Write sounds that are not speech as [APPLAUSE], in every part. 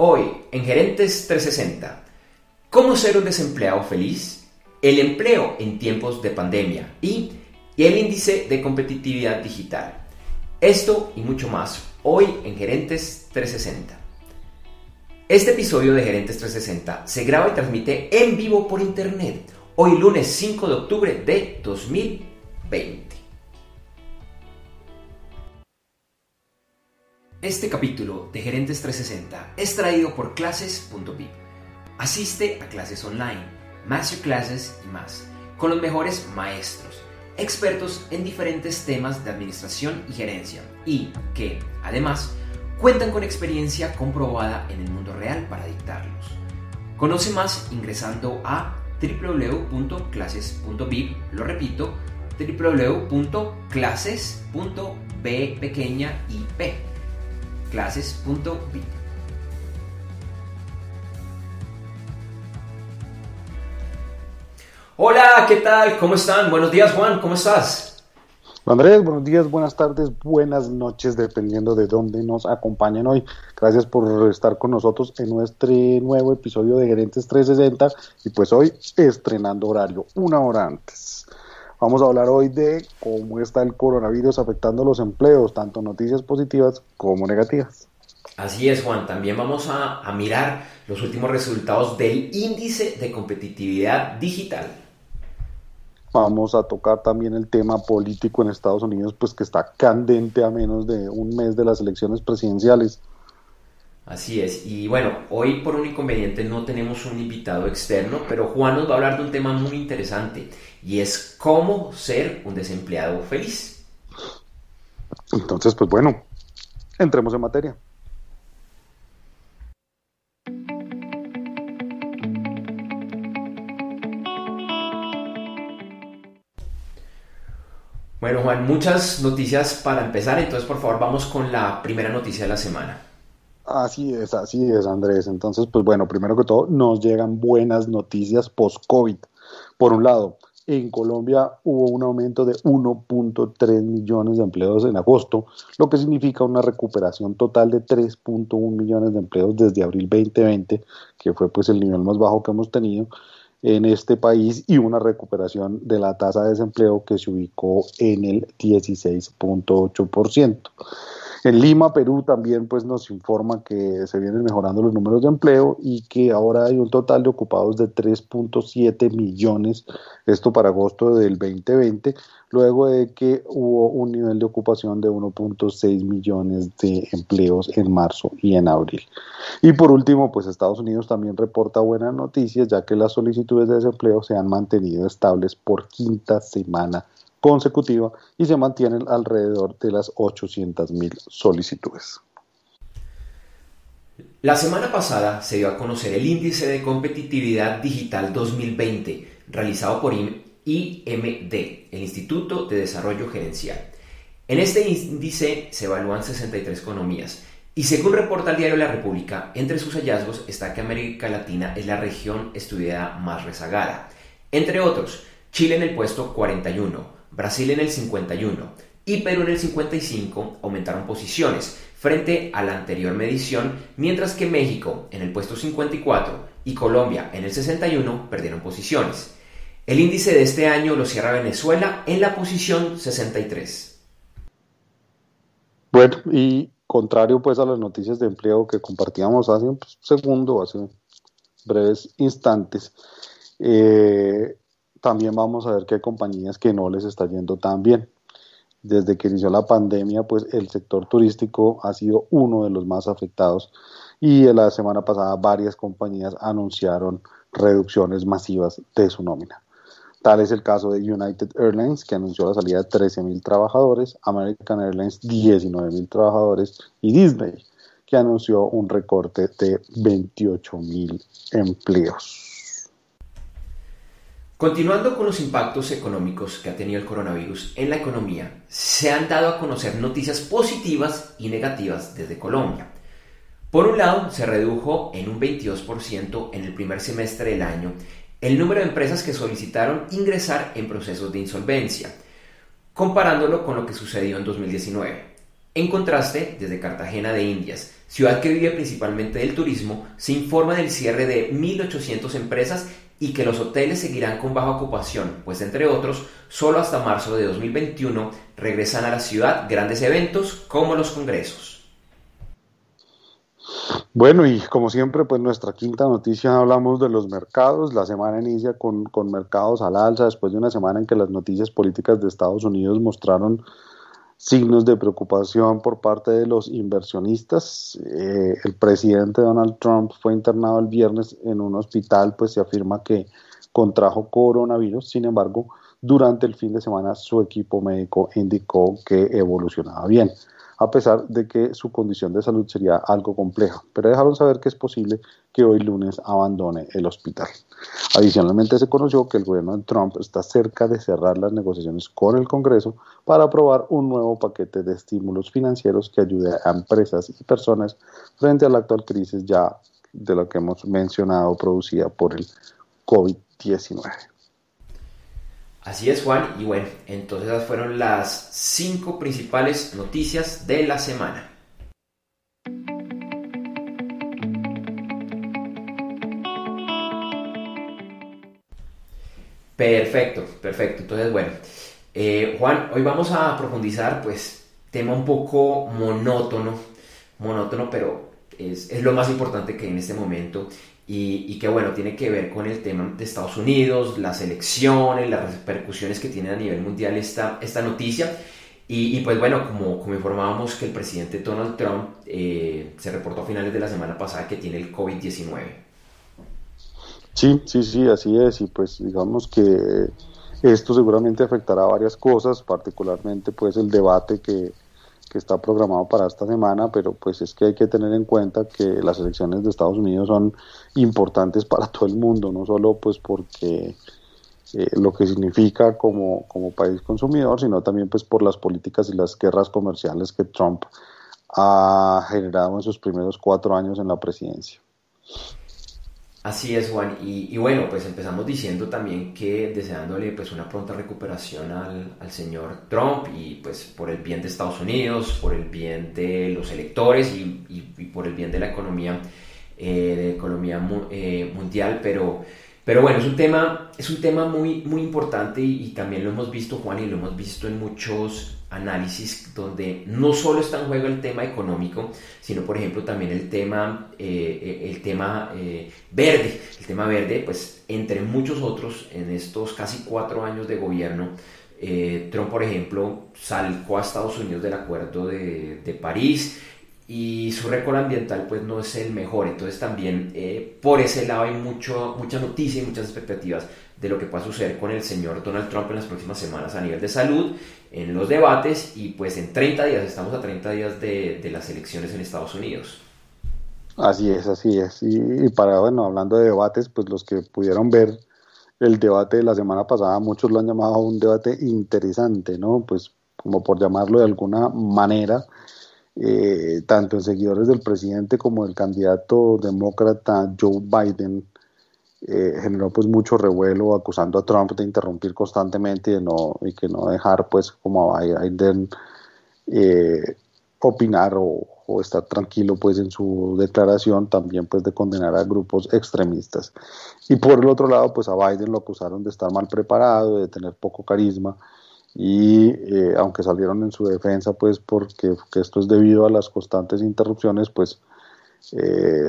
Hoy, en Gerentes 360, ¿cómo ser un desempleado feliz? El empleo en tiempos de pandemia y, el índice de competitividad digital. Esto y mucho más, hoy en Gerentes 360. Este episodio de Gerentes 360 se graba y transmite en vivo por internet, hoy lunes 5 de octubre de 2020. Este capítulo de Gerentes 360 es traído por clases.vip. Asiste a clases online, masterclasses y más, con los mejores maestros, expertos en diferentes temas de administración y gerencia, y que, además, cuentan con experiencia comprobada en el mundo real para dictarlos. Conoce más ingresando a www.clases.vip, lo repito, www.clases.b pequeña clases.vip. Hola, ¿qué tal? ¿Cómo están? Buenos días, Juan, ¿cómo estás? Andrés, buenos días, buenas tardes, buenas noches, dependiendo de dónde nos acompañen hoy. Gracias por estar con nosotros en nuestro nuevo episodio de Gerentes 360 y pues hoy estrenando horario, una hora antes. Vamos a hablar hoy de cómo está el coronavirus afectando los empleos, tanto noticias positivas como negativas. Así es, Juan. También vamos a, a mirar los últimos resultados del índice de competitividad digital. Vamos a tocar también el tema político en Estados Unidos, pues que está candente a menos de un mes de las elecciones presidenciales. Así es, y bueno, hoy por un inconveniente no tenemos un invitado externo, pero Juan nos va a hablar de un tema muy interesante y es cómo ser un desempleado feliz. Entonces, pues bueno, entremos en materia. Bueno, Juan, muchas noticias para empezar, entonces por favor vamos con la primera noticia de la semana. Así es, así es, Andrés. Entonces, pues bueno, primero que todo, nos llegan buenas noticias post-COVID. Por un lado, en Colombia hubo un aumento de 1.3 millones de empleos en agosto, lo que significa una recuperación total de 3.1 millones de empleos desde abril 2020, que fue pues el nivel más bajo que hemos tenido en este país y una recuperación de la tasa de desempleo que se ubicó en el 16.8%. En Lima, Perú, también pues nos informa que se vienen mejorando los números de empleo y que ahora hay un total de ocupados de 3.7 millones, esto para agosto del 2020, luego de que hubo un nivel de ocupación de 1.6 millones de empleos en marzo y en abril. Y por último, pues Estados Unidos también reporta buenas noticias, ya que las solicitudes de desempleo se han mantenido estables por quinta semana consecutiva y se mantienen alrededor de las 800.000 solicitudes. La semana pasada se dio a conocer el Índice de Competitividad Digital 2020 realizado por IMD, el Instituto de Desarrollo Gerencial. En este índice se evalúan 63 economías y según reporta el diario La República, entre sus hallazgos está que América Latina es la región estudiada más rezagada. Entre otros, Chile en el puesto 41, Brasil en el 51 y Perú en el 55 aumentaron posiciones frente a la anterior medición, mientras que México en el puesto 54 y Colombia en el 61 perdieron posiciones. El índice de este año lo cierra Venezuela en la posición 63. Bueno, y contrario pues a las noticias de empleo que compartíamos hace un segundo, hace breves instantes, eh, también vamos a ver que hay compañías que no les está yendo tan bien. Desde que inició la pandemia, pues el sector turístico ha sido uno de los más afectados y la semana pasada varias compañías anunciaron reducciones masivas de su nómina. Tal es el caso de United Airlines, que anunció la salida de 13.000 trabajadores, American Airlines 19.000 trabajadores y Disney, que anunció un recorte de 28.000 empleos. Continuando con los impactos económicos que ha tenido el coronavirus en la economía, se han dado a conocer noticias positivas y negativas desde Colombia. Por un lado, se redujo en un 22% en el primer semestre del año el número de empresas que solicitaron ingresar en procesos de insolvencia, comparándolo con lo que sucedió en 2019. En contraste, desde Cartagena de Indias ciudad que vive principalmente del turismo, se informa del cierre de 1.800 empresas y que los hoteles seguirán con baja ocupación, pues entre otros, solo hasta marzo de 2021 regresan a la ciudad grandes eventos como los congresos. Bueno, y como siempre, pues nuestra quinta noticia hablamos de los mercados. La semana inicia con, con mercados al alza después de una semana en que las noticias políticas de Estados Unidos mostraron signos de preocupación por parte de los inversionistas. Eh, el presidente Donald Trump fue internado el viernes en un hospital, pues se afirma que contrajo coronavirus. Sin embargo, durante el fin de semana su equipo médico indicó que evolucionaba bien a pesar de que su condición de salud sería algo compleja, pero dejaron saber que es posible que hoy lunes abandone el hospital. Adicionalmente se conoció que el gobierno de Trump está cerca de cerrar las negociaciones con el Congreso para aprobar un nuevo paquete de estímulos financieros que ayude a empresas y personas frente a la actual crisis ya de lo que hemos mencionado producida por el COVID-19. Así es, Juan. Y bueno, entonces esas fueron las cinco principales noticias de la semana. Perfecto, perfecto. Entonces, bueno, eh, Juan, hoy vamos a profundizar, pues, tema un poco monótono, monótono, pero es, es lo más importante que en este momento y, que bueno, tiene que ver con el tema de Estados Unidos, las elecciones, las repercusiones que tiene a nivel mundial esta, esta noticia. Y, pues bueno, como, como informábamos que el presidente Donald Trump eh, se reportó a finales de la semana pasada que tiene el COVID-19. Sí, sí, sí, así es. Y pues digamos que esto seguramente afectará a varias cosas, particularmente pues el debate que, que está programado para esta semana, pero pues es que hay que tener en cuenta que las elecciones de Estados Unidos son importantes para todo el mundo, no solo pues porque eh, lo que significa como, como país consumidor, sino también pues por las políticas y las guerras comerciales que Trump ha generado en sus primeros cuatro años en la presidencia. Así es, Juan. Y, bueno, pues empezamos diciendo también que deseándole pues una pronta recuperación al, al, señor Trump y pues por el bien de Estados Unidos, por el bien de los electores y, y, por el bien de la economía, eh, de economía eh, mundial. Pero, pero bueno, es un tema, es un tema muy, muy importante y, también lo hemos visto, Juan, y lo hemos visto en muchos análisis donde no solo está en juego el tema económico, sino por ejemplo también el tema, eh, eh, el tema eh, verde. El tema verde, pues entre muchos otros, en estos casi cuatro años de gobierno, Trump, por ejemplo, salcó a Estados Unidos del Acuerdo de, de París, y su récord ambiental pues no es el mejor. Entonces también por ese lado hay mucho, mucha noticia y muchas expectativas de lo que pueda suceder con el señor Donald Trump en las próximas semanas a nivel de salud, en los debates y pues en 30 días, estamos a 30 días de, las elecciones en Estados Unidos. Así es, así es. Y, para, bueno, hablando de debates, pues los que pudieron ver el debate de la semana pasada, muchos lo han llamado un debate interesante, ¿no? Pues como por llamarlo de alguna manera, eh, tanto en seguidores del presidente como del candidato demócrata Joe Biden, eh, generó pues mucho revuelo acusando a Trump de interrumpir constantemente y, de no, y que no dejar pues como a Biden eh, opinar o, estar tranquilo pues en su declaración también pues de condenar a grupos extremistas. Y por el otro lado pues a Biden lo acusaron de estar mal preparado de tener poco carisma y eh, aunque salieron en su defensa pues porque que esto es debido a las constantes interrupciones pues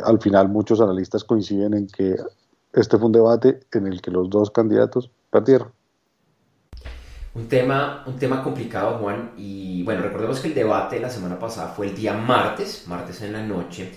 al final muchos analistas coinciden en que este fue un debate en el que los dos candidatos perdieron. Un tema, un tema complicado, Juan, y bueno, recordemos que el debate la semana pasada fue el día martes, martes en la noche,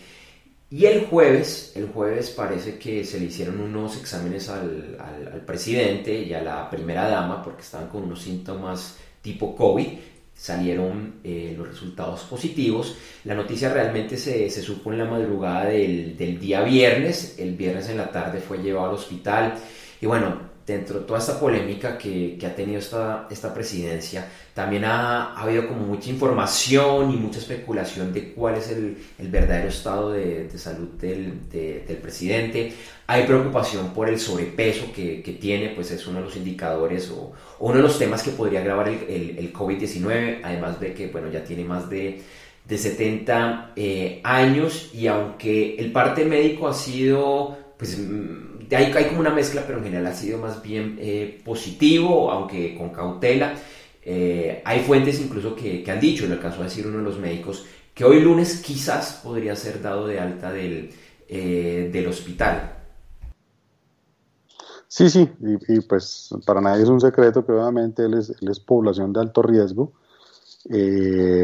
y el jueves, el jueves parece que se le hicieron unos exámenes al, al presidente y a la primera dama porque estaban con unos síntomas tipo COVID. Salieron eh, los resultados positivos. La noticia realmente se, se supo en la madrugada del, del, día viernes, el viernes en la tarde fue llevado al hospital. Y bueno, dentro de toda esta polémica que, que ha tenido esta, esta presidencia, también ha, ha, habido como mucha información y mucha especulación de cuál es el, el verdadero estado de, de salud del, del, presidente. Hay preocupación por el sobrepeso que, que, tiene, pues es uno de los indicadores o, uno de los temas que podría agravar el, el, el COVID-19, además de que, bueno, ya tiene más de de 70 eh, años y aunque el parte médico ha sido, pues mm, hay, como una mezcla, pero en general ha sido más bien eh, positivo, aunque con cautela. Eh, hay fuentes incluso que, han dicho, lo alcanzó a decir uno de los médicos, que hoy lunes quizás podría ser dado de alta del, del hospital. Sí, sí, y, pues para nadie es un secreto que obviamente él es, él es población de alto riesgo. Eh,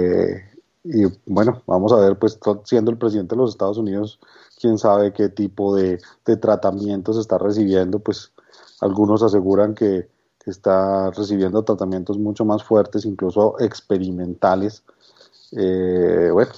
y bueno, vamos a ver, pues siendo el presidente de los Estados Unidos, quién sabe qué tipo de, tratamientos está recibiendo, pues algunos aseguran que, está recibiendo tratamientos mucho más fuertes, incluso experimentales. Eh, bueno,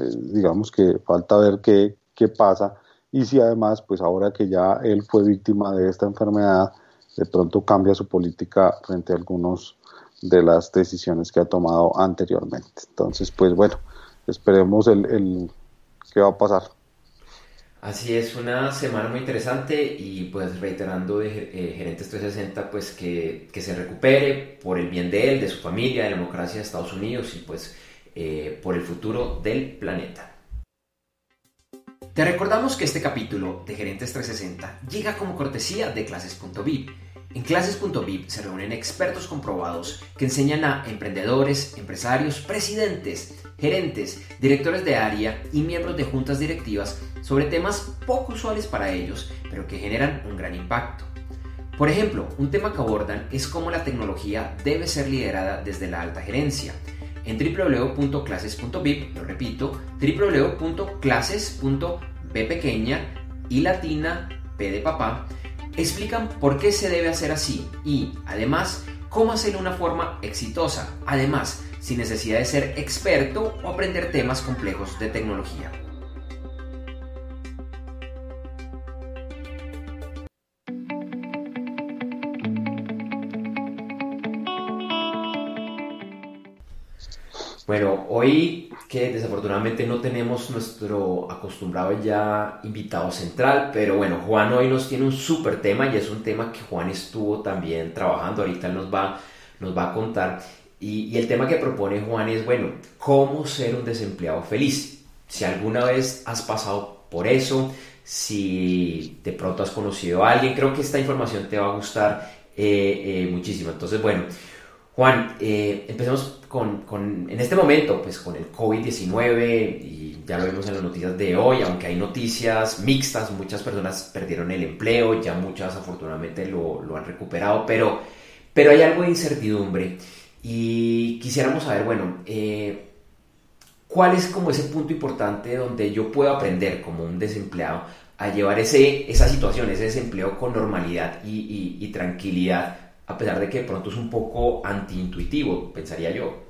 eh, digamos que falta ver qué, qué pasa y si además, pues ahora que ya él fue víctima de esta enfermedad, de pronto cambia su política frente a algunos de las decisiones que ha tomado anteriormente. Entonces, pues bueno, esperemos el, el qué va a pasar. Así es, una semana muy interesante y pues reiterando de eh, Gerentes 360 pues que, que, se recupere por el bien de él, de su familia, de la democracia de Estados Unidos y pues eh, por el futuro del planeta. Te recordamos que este capítulo de Gerentes 360 llega como cortesía de clases.vip en clases.vip se reúnen expertos comprobados que enseñan a emprendedores, empresarios, presidentes, gerentes, directores de área y miembros de juntas directivas sobre temas poco usuales para ellos, pero que generan un gran impacto. Por ejemplo, un tema que abordan es cómo la tecnología debe ser liderada desde la alta gerencia. En www.clases.vip, lo repito, www.clases.b pequeña y latina, p de papá, explican por qué se debe hacer así y, además, cómo hacerlo de una forma exitosa, además, sin necesidad de ser experto o aprender temas complejos de tecnología. Bueno, hoy que desafortunadamente no tenemos nuestro acostumbrado ya invitado central, pero bueno, Juan hoy nos tiene un súper tema y es un tema que Juan estuvo también trabajando, ahorita nos va, nos va a contar. Y, el tema que propone Juan es, bueno, ¿cómo ser un desempleado feliz? Si alguna vez has pasado por eso, si de pronto has conocido a alguien, creo que esta información te va a gustar eh, eh, muchísimo. Entonces, bueno, Juan, eh, empecemos con, en este momento, pues con el COVID-19, y ya lo vemos en las noticias de hoy, aunque hay noticias mixtas, muchas personas perdieron el empleo, ya muchas afortunadamente lo, lo han recuperado, pero, pero hay algo de incertidumbre y quisiéramos saber, bueno, eh, ¿cuál es como ese punto importante donde yo puedo aprender como un desempleado a llevar ese, esa situación, ese desempleo con normalidad y, y tranquilidad? A pesar de que pronto es un poco antiintuitivo, pensaría yo.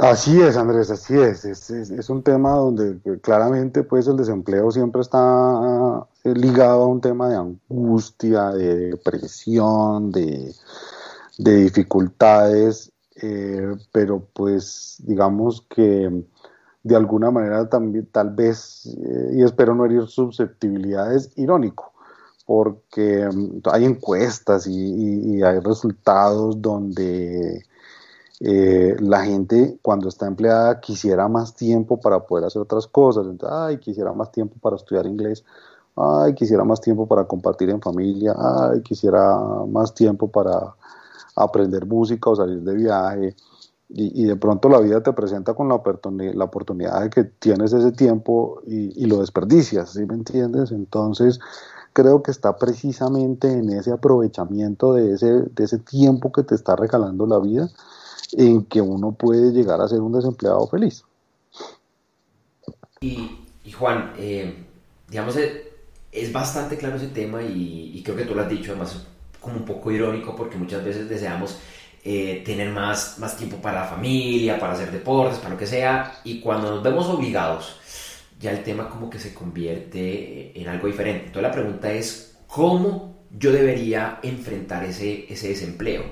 Así es, Andrés, así es. Es, un tema donde claramente pues el desempleo siempre está eh, ligado a un tema de angustia, de depresión, de, dificultades, eh, pero pues digamos que de alguna manera también tal vez, eh, y espero no herir susceptibilidades, irónico porque mm, hay encuestas y, hay resultados donde eh, la gente cuando está empleada quisiera más tiempo para poder hacer otras cosas. Entonces, ay, quisiera más tiempo para estudiar inglés. Ay, quisiera más tiempo para compartir en familia. Ay, quisiera más tiempo para aprender música o salir de viaje. Y, de pronto la vida te presenta con la, la oportunidad de que tienes ese tiempo y lo desperdicias, ¿sí me entiendes? Entonces, creo que está precisamente en ese aprovechamiento de ese, de ese tiempo que te está regalando la vida, en que uno puede llegar a ser un desempleado feliz. Y, Juan, eh, digamos, eh, es bastante claro ese tema y, creo que tú lo has dicho, además como un poco irónico porque muchas veces deseamos eh, tener más, más tiempo para la familia, para hacer deportes, para lo que sea, y cuando nos vemos obligados ya el tema como que se convierte en algo diferente. Entonces la pregunta es, ¿cómo yo debería enfrentar ese, ese desempleo?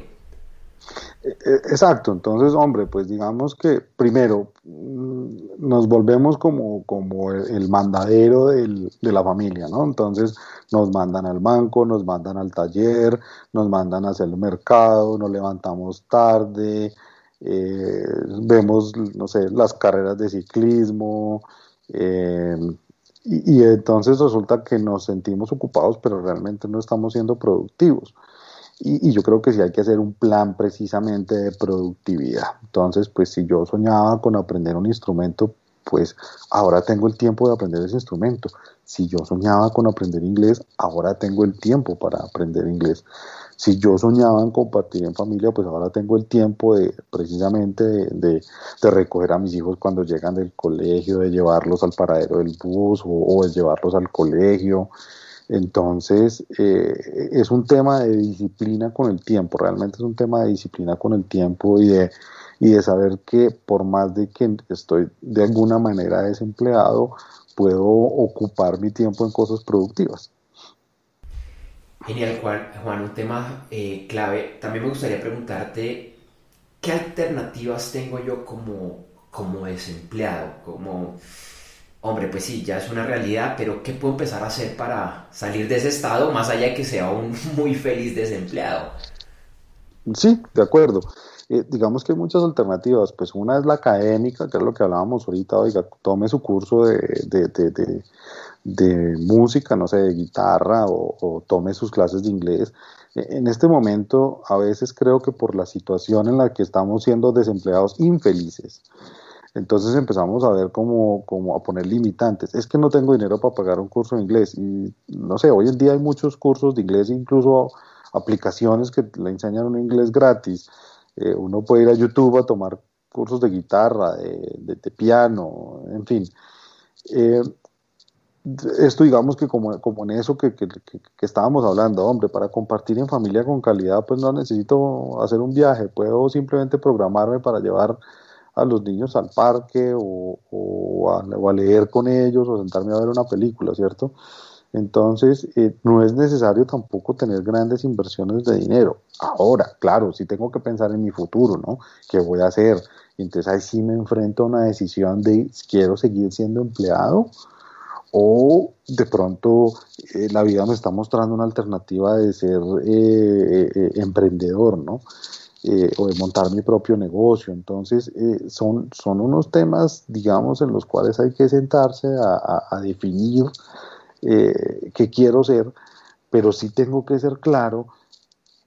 E, e, exacto, entonces, hombre, pues digamos que primero mm, nos volvemos como, como el mandadero de la familia, ¿no? Entonces nos mandan al banco, nos mandan al taller, nos mandan a hacer el mercado, nos levantamos tarde, eh, vemos, no sé, las carreras de ciclismo, eh, y, entonces resulta que nos sentimos ocupados, pero realmente no estamos siendo productivos. Y, yo creo que sí hay que hacer un plan precisamente de productividad. Entonces, pues si yo soñaba con aprender un instrumento, pues ahora tengo el tiempo de aprender ese instrumento. Si yo soñaba con aprender inglés, ahora tengo el tiempo para aprender inglés si yo soñaba en compartir en familia, pues ahora tengo el tiempo de precisamente de, recoger a mis hijos cuando llegan del colegio, de llevarlos al paradero del bus o, de llevarlos al colegio. Entonces, eh, es un tema de disciplina con el tiempo, realmente es un tema de disciplina con el tiempo y de, y de saber que por más de que estoy de alguna manera desempleado, puedo ocupar mi tiempo en cosas productivas. Genial, Juan. Juan, un tema eh, clave. También me gustaría preguntarte, ¿qué alternativas tengo yo como, como desempleado? Como, hombre, pues sí, ya es una realidad, pero ¿qué puedo empezar a hacer para salir de ese estado, más allá de que sea un [LAUGHS] muy feliz desempleado? Sí, de acuerdo. Eh, digamos que hay muchas alternativas. Pues una es la académica, que es lo que hablábamos ahorita, oiga, tome su curso de, de, música, no sé, de guitarra o, tome sus clases de inglés. E, en este momento, a veces creo que por la situación en la que estamos siendo desempleados infelices, entonces empezamos a ver como, como a poner limitantes. Es que no tengo dinero para pagar un curso de inglés. Y no sé, hoy en día hay muchos cursos de inglés, incluso aplicaciones que le enseñan un inglés gratis. Eh, uno puede ir a YouTube a tomar cursos de guitarra, de, piano, en fin. Eh, esto digamos que como, como en eso que, que, estábamos hablando, hombre, para compartir en familia con calidad, pues no necesito hacer un viaje, puedo simplemente programarme para llevar a los niños al parque o, o, a, leer con ellos o sentarme a ver una película, ¿cierto? Entonces, eh, no es necesario tampoco tener grandes inversiones de dinero. Ahora, claro, sí tengo que pensar en mi futuro, ¿no? ¿Qué voy a hacer? Entonces ahí sí me enfrento a una decisión de, ¿quiero seguir siendo empleado? O de pronto eh, la vida me está mostrando una alternativa de ser eh, emprendedor, ¿no? o de montar mi propio negocio. Entonces, son, son unos temas, digamos, en los cuales hay que sentarse a, a definir eh, que quiero ser, pero sí tengo que ser claro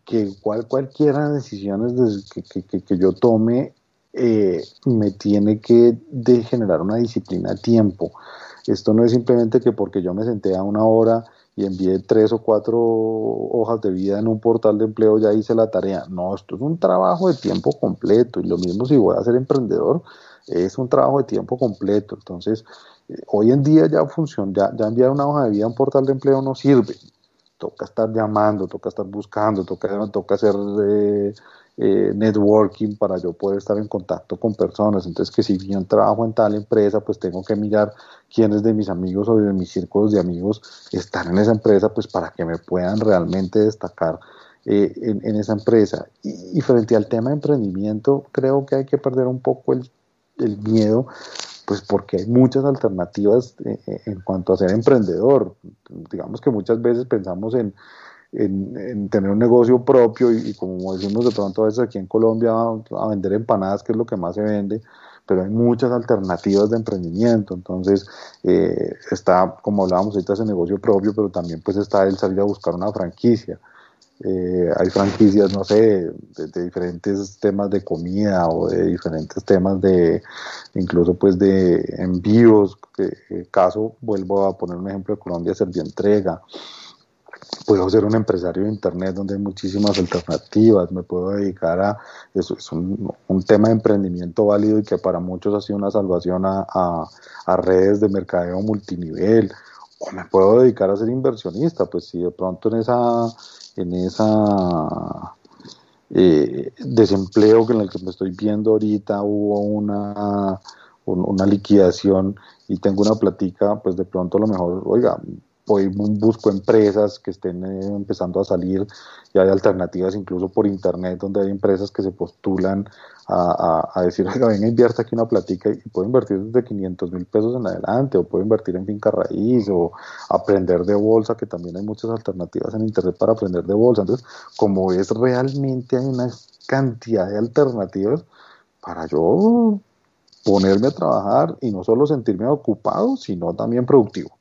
que cual, cualquiera de decisiones que, yo tome eh, me tiene que generar una disciplina a tiempo. Esto no es simplemente que porque yo me senté a una hora y envié tres o cuatro hojas de vida en un portal de empleo, ya hice la tarea. No, esto es un trabajo de tiempo completo y lo mismo si voy a ser emprendedor, es un trabajo de tiempo completo. Entonces, hoy en día ya funciona, ya, ya enviar una hoja de vida a un portal de empleo no sirve. Toca estar llamando, toca estar buscando, toca, toca hacer eh, eh, networking para yo poder estar en contacto con personas. Entonces, que si bien trabajo en tal empresa, pues tengo que mirar quiénes de mis amigos o de mis círculos de amigos están en esa empresa, pues para que me puedan realmente destacar eh, en, esa empresa. Y, frente al tema de emprendimiento, creo que hay que perder un poco el, el miedo pues porque hay muchas alternativas eh, eh, en cuanto a ser emprendedor. Digamos que muchas veces pensamos en, tener un negocio propio y, como decimos de pronto a veces aquí en Colombia a, vender empanadas, que es lo que más se vende, pero hay muchas alternativas de emprendimiento. Entonces, eh, está, como hablábamos ahorita, ese negocio propio, pero también pues está el salir a buscar una franquicia. Eh, hay franquicias, no sé, de, diferentes temas de comida o de diferentes temas de, incluso pues de envíos. Que, caso, vuelvo a poner un ejemplo de Colombia, Servientrega. Puedo ser un empresario de Internet donde hay muchísimas alternativas, me puedo dedicar a, eso es un, tema de emprendimiento válido y que para muchos ha sido una salvación a, a redes de mercadeo multinivel, o me puedo dedicar a ser inversionista, pues si de pronto en esa en esa eh, desempleo en el que me estoy viendo ahorita hubo una, una liquidación y tengo una platica, pues de pronto a lo mejor, oiga, hoy busco empresas que estén eh, empezando a salir y hay alternativas incluso por internet donde hay empresas que se postulan a, a, decir, oiga, venga, invierta aquí una platica y puedo invertir desde 500 mil pesos en adelante o puedo invertir en finca raíz o aprender de bolsa, que también hay muchas alternativas en internet para aprender de bolsa. Entonces, como es realmente hay una cantidad de alternativas, para yo ponerme a trabajar y no solo sentirme ocupado, sino también productivo.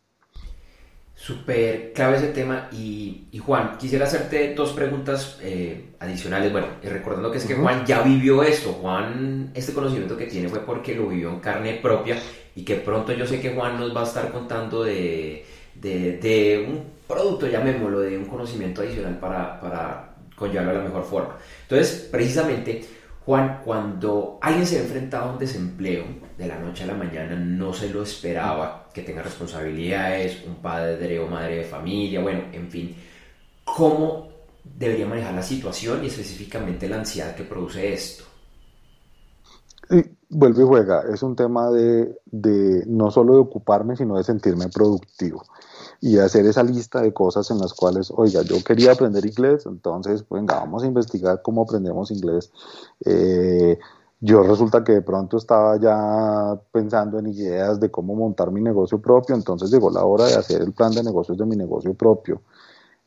Súper clave ese tema. Y, Juan, quisiera hacerte dos preguntas eh, adicionales. Bueno, y recordando que es que Juan ya vivió esto. Juan, este conocimiento que tiene fue porque lo vivió en carne propia y que pronto yo sé que Juan nos va a estar contando de, de, un producto, llamémoslo, de un conocimiento adicional para, para conllevarlo de la mejor forma. Entonces, precisamente Juan, cuando alguien se ha enfrentado a un desempleo de la noche a la mañana, no se lo esperaba, que tenga responsabilidades, un padre o madre de familia, bueno, en fin, ¿cómo debería manejar la situación y específicamente la ansiedad que produce esto? Y vuelve y juega, es un tema de, de no solo de ocuparme, sino de sentirme productivo y hacer esa lista de cosas en las cuales, oiga, yo quería aprender inglés, entonces, venga, vamos a investigar cómo aprendemos inglés. Eh, yo resulta que de pronto estaba ya pensando en ideas de cómo montar mi negocio propio, entonces llegó la hora de hacer el plan de negocios de mi negocio propio.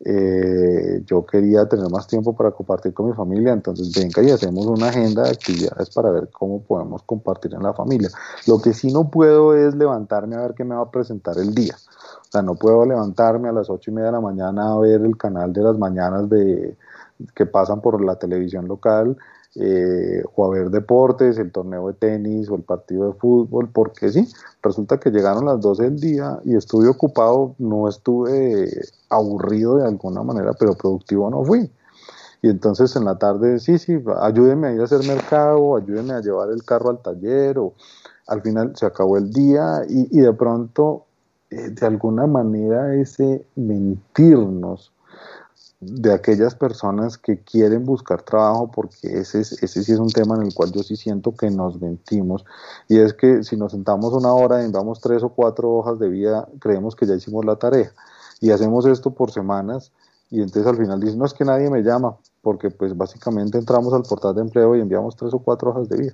Eh, yo quería tener más tiempo para compartir con mi familia, entonces venga y hacemos una agenda de actividades para ver cómo podemos compartir en la familia. Lo que sí no puedo es levantarme a ver qué me va a presentar el día. O sea, no puedo levantarme a las ocho y media de la mañana a ver el canal de las mañanas de, que pasan por la televisión local eh, o a ver deportes, el torneo de tenis o el partido de fútbol, porque sí, resulta que llegaron las 12 del día y estuve ocupado, no estuve aburrido de alguna manera, pero productivo no fui. Y entonces en la tarde, sí, sí, ayúdenme a ir a hacer mercado, ayúdenme a llevar el carro al taller, o al final se acabó el día y, y de pronto eh, de alguna manera ese mentirnos de aquellas personas que quieren buscar trabajo, porque ese, ese sí es un tema en el cual yo sí siento que nos mentimos, y es que si nos sentamos una hora y enviamos tres o cuatro hojas de vida, creemos que ya hicimos la tarea, y hacemos esto por semanas, y entonces al final dicen, no es que nadie me llama, porque pues básicamente entramos al portal de empleo y enviamos tres o cuatro hojas de vida.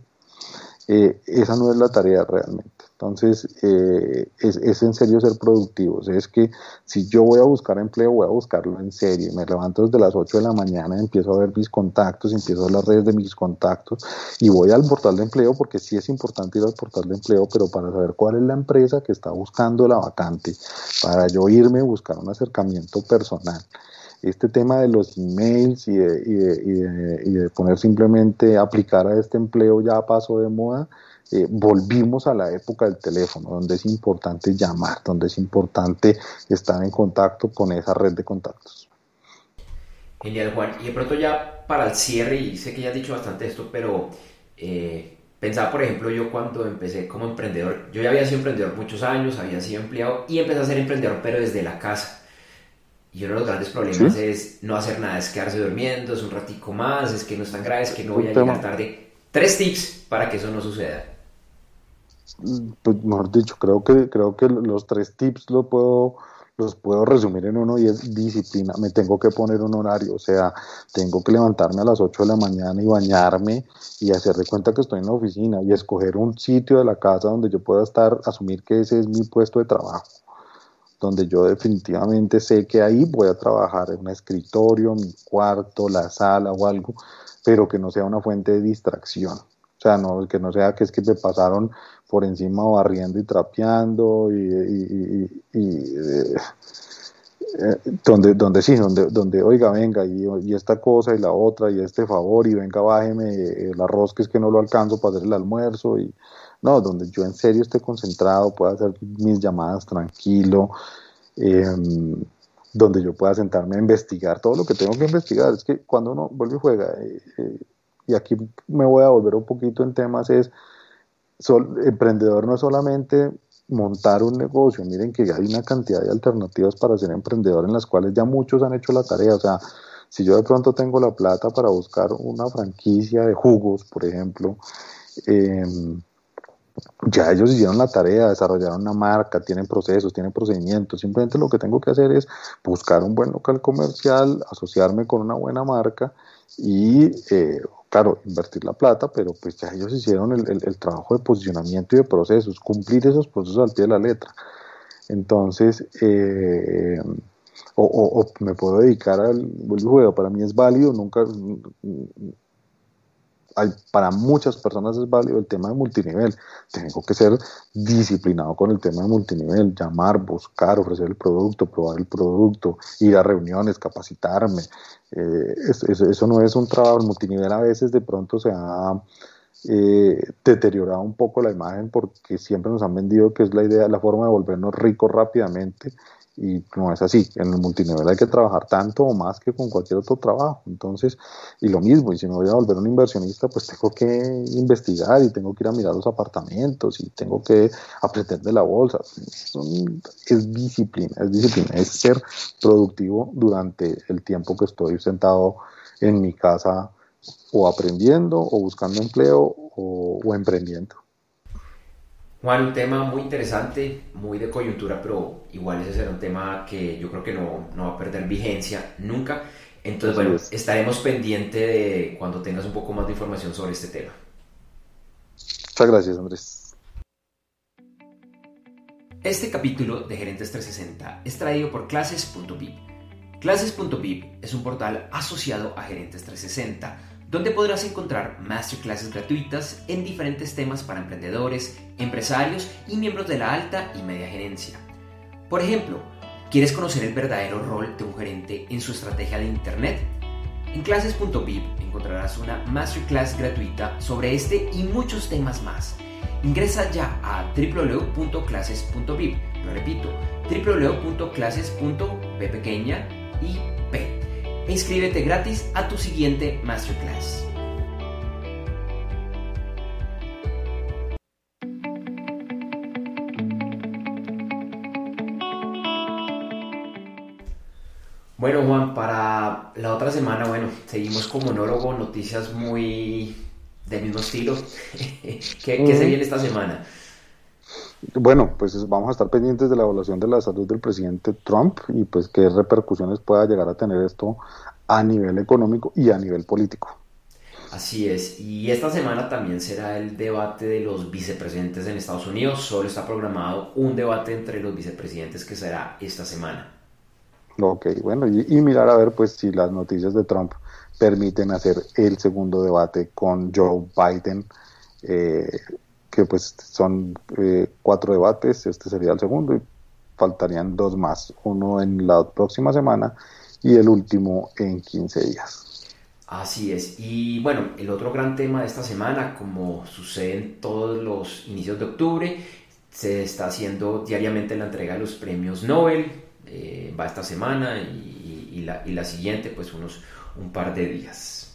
Eh, esa no es la tarea realmente. Entonces, eh, es, en serio ser productivos. Es que si yo voy a buscar empleo, voy a buscarlo en serio. Me levanto desde las 8 de la mañana, empiezo a ver mis contactos, empiezo a ver las redes de mis contactos y voy al portal de empleo porque sí es importante ir al portal de empleo, pero para saber cuál es la empresa que está buscando la vacante, para yo irme a buscar un acercamiento personal este tema de los emails y de, y de, poner simplemente aplicar a este empleo ya pasó de moda eh, volvimos a la época del teléfono, donde es importante llamar, donde es importante estar en contacto con esa red de contactos. Genial, Juan. Y de pronto ya para el cierre, y sé que ya has dicho bastante esto, pero eh, pensaba, por ejemplo, yo cuando empecé como emprendedor, yo ya había sido emprendedor muchos años, había sido empleado y empecé a ser emprendedor, pero desde la casa. Y uno de los grandes problemas es no hacer nada, es quedarse durmiendo, es un ratico más, es que no es tan grave, es que no voy a llegar tarde. Tres tips para que eso no suceda pues mejor dicho, creo que, creo que los tres tips lo puedo, los puedo resumir en uno y es disciplina. Me tengo que poner un horario, o sea, tengo que levantarme a las 8 de la mañana y bañarme y hacer de cuenta que estoy en la oficina y escoger un sitio de la casa donde yo pueda estar, asumir que ese es mi puesto de trabajo donde yo definitivamente sé que ahí voy a trabajar en un escritorio, mi cuarto, la sala o algo, pero que no sea una fuente de distracción. O sea, no, que no sea que es que me pasaron por encima barriendo y trapeando y, eh, eh, donde, donde sí, donde, donde oiga, venga, y, esta cosa y la otra, y este favor, y venga, bájeme el arroz que es que no lo alcanzo para hacer el almuerzo, y no, donde yo en serio esté concentrado, pueda hacer mis llamadas tranquilo, em, donde yo pueda sentarme a investigar todo lo que tengo que investigar. Es que cuando uno vuelve y juega, eh, y aquí me voy a volver un poquito en temas, es, emprendedor no es solamente montar un negocio, miren que hay una cantidad de alternativas para ser emprendedor en las cuales ya muchos han hecho la tarea, o sea, si yo de pronto tengo la plata para buscar una franquicia de jugos, por ejemplo, em, ya ellos hicieron la tarea, desarrollaron una marca, tienen procesos, tienen procedimientos. Simplemente lo que tengo que hacer es buscar un buen local comercial, asociarme con una buena marca y eh, claro, invertir la plata, pero pues ya ellos hicieron el, trabajo de posicionamiento y de procesos, cumplir esos procesos al pie de la letra. Entonces, eh, o, me puedo dedicar al juego, para mí es válido, nunca, hay, para muchas personas es válido el tema de multinivel. Tengo que ser disciplinado con el tema de multinivel, llamar, buscar, ofrecer el producto, probar el producto, ir a reuniones, capacitarme. Eh, eso, no es un trabajo. El multinivel a veces de pronto se ha eh, deteriorado un poco la imagen porque siempre nos han vendido que es la idea, la forma de volvernos ricos rápidamente y no es así. En el multinivel hay que trabajar tanto o más que con cualquier otro trabajo. Entonces, y lo mismo, y si me voy a volver un inversionista, pues tengo que investigar y tengo que ir a mirar los apartamentos y tengo que aprender de la bolsa. Es disciplina, es disciplina, es ser productivo durante el tiempo que estoy sentado en mi casa o aprendiendo o buscando empleo o emprendiendo. Juan, un tema muy interesante, muy de coyuntura, pero igual ese será un tema que yo creo que no, no va a perder vigencia nunca. Entonces, bueno, estaremos pendientes de cuando tengas un poco más de información sobre este tema. Muchas gracias, Andrés. Este capítulo de Gerentes 360 es traído por clases.vip. Clases.vip es un portal asociado a Gerentes 360 donde podrás encontrar masterclasses gratuitas en diferentes temas para emprendedores, empresarios y miembros de la alta y media gerencia. Por ejemplo, ¿quieres conocer el verdadero rol de un gerente en su estrategia de Internet? En clases.vip encontrarás una masterclass gratuita sobre este y muchos temas más. Ingresa ya a www.clases.vip. Lo repito, www.clases.p pequeña y p e inscríbete gratis a tu siguiente masterclass. Bueno, Juan, para la otra semana, bueno, seguimos con monólogo, noticias muy del mismo estilo. [LAUGHS] ¿Qué, se viene esta semana? Bueno, pues vamos a estar pendientes de la evaluación de la salud del presidente Trump y pues qué repercusiones pueda llegar a tener esto a nivel económico y a nivel político. Así es, y esta semana también será el debate de los vicepresidentes en Estados Unidos. Solo está programado un debate entre los vicepresidentes que será esta semana. Ok, bueno, y, mirar a ver pues si las noticias de Trump permiten hacer el segundo debate con Joe Biden. Eh, que pues son eh, cuatro debates, este sería el segundo y faltarían dos más, uno en la próxima semana y el último en 15 días. Así es, y bueno, el otro gran tema de esta semana, como sucede en todos los inicios de octubre, se está haciendo diariamente la entrega de los premios Nobel, eh, va esta semana y, la, y la siguiente, pues unos un par de días.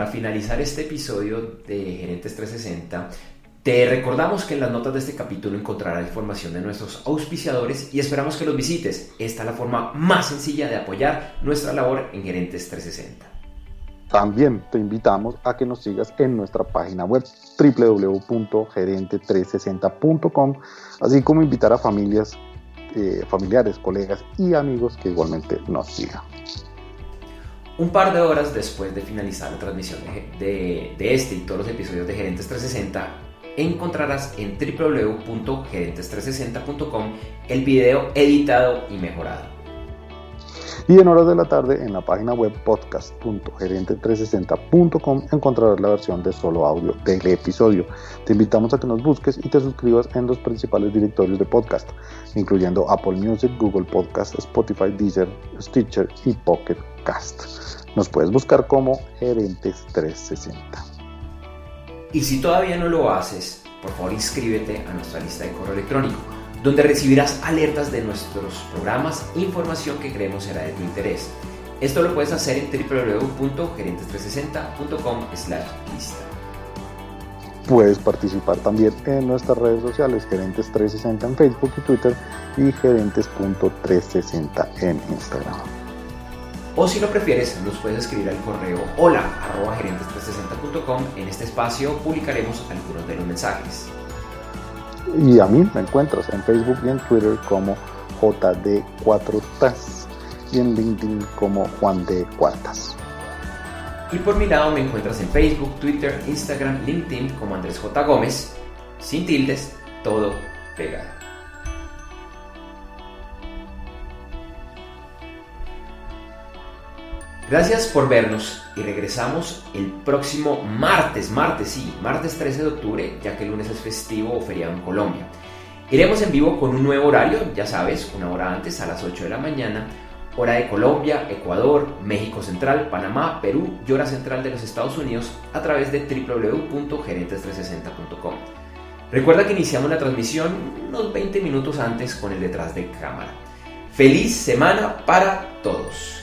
Para finalizar este episodio de Gerentes 360, te recordamos que en las notas de este capítulo encontrarás información de nuestros auspiciadores y esperamos que los visites. Esta es la forma más sencilla de apoyar nuestra labor en Gerentes 360. También te invitamos a que nos sigas en nuestra página web www.gerente360.com, así como invitar a familias, eh, familiares, colegas y amigos que igualmente nos sigan. Un par de horas después de finalizar la transmisión de, este y todos los episodios de Gerentes 360, encontrarás en www.gerentes360.com el video editado y mejorado. Y en horas de la tarde en la página web podcast.gerente360.com encontrarás la versión de solo audio del episodio. Te invitamos a que nos busques y te suscribas en los principales directorios de podcast, incluyendo Apple Music, Google Podcast, Spotify, Deezer, Stitcher y Pocket Cast. Nos puedes buscar como Gerentes 360. Y si todavía no lo haces, por favor inscríbete a nuestra lista de correo electrónico, donde recibirás alertas de nuestros programas información que creemos será de tu interés. Esto lo puedes hacer en www.gerentes360.com lista. Puedes participar también en nuestras redes sociales, Gerentes 360 en Facebook y Twitter y Gerentes.360 en Instagram. O si lo prefieres, nos puedes escribir al correo hola gerentes360.com. En este espacio publicaremos algunos de los mensajes. Y a mí me encuentras en Facebook y en Twitter como JD4Tas y en LinkedIn como Juan de Cuartas. Y por mi lado me encuentras en Facebook, Twitter, Instagram, LinkedIn como Andrés J. Gómez, sin tildes, todo pegado. Gracias por vernos y regresamos el próximo martes, martes sí, martes 13 de octubre, ya que el lunes es festivo o feriado en Colombia. Iremos en vivo con un nuevo horario, ya sabes, una hora antes a las 8 de la mañana, hora de Colombia, Ecuador, México Central, Panamá, Perú y hora central de los Estados Unidos a través de www.gerentes360.com. Recuerda que iniciamos la transmisión unos 20 minutos antes con el detrás de cámara. Feliz semana para todos.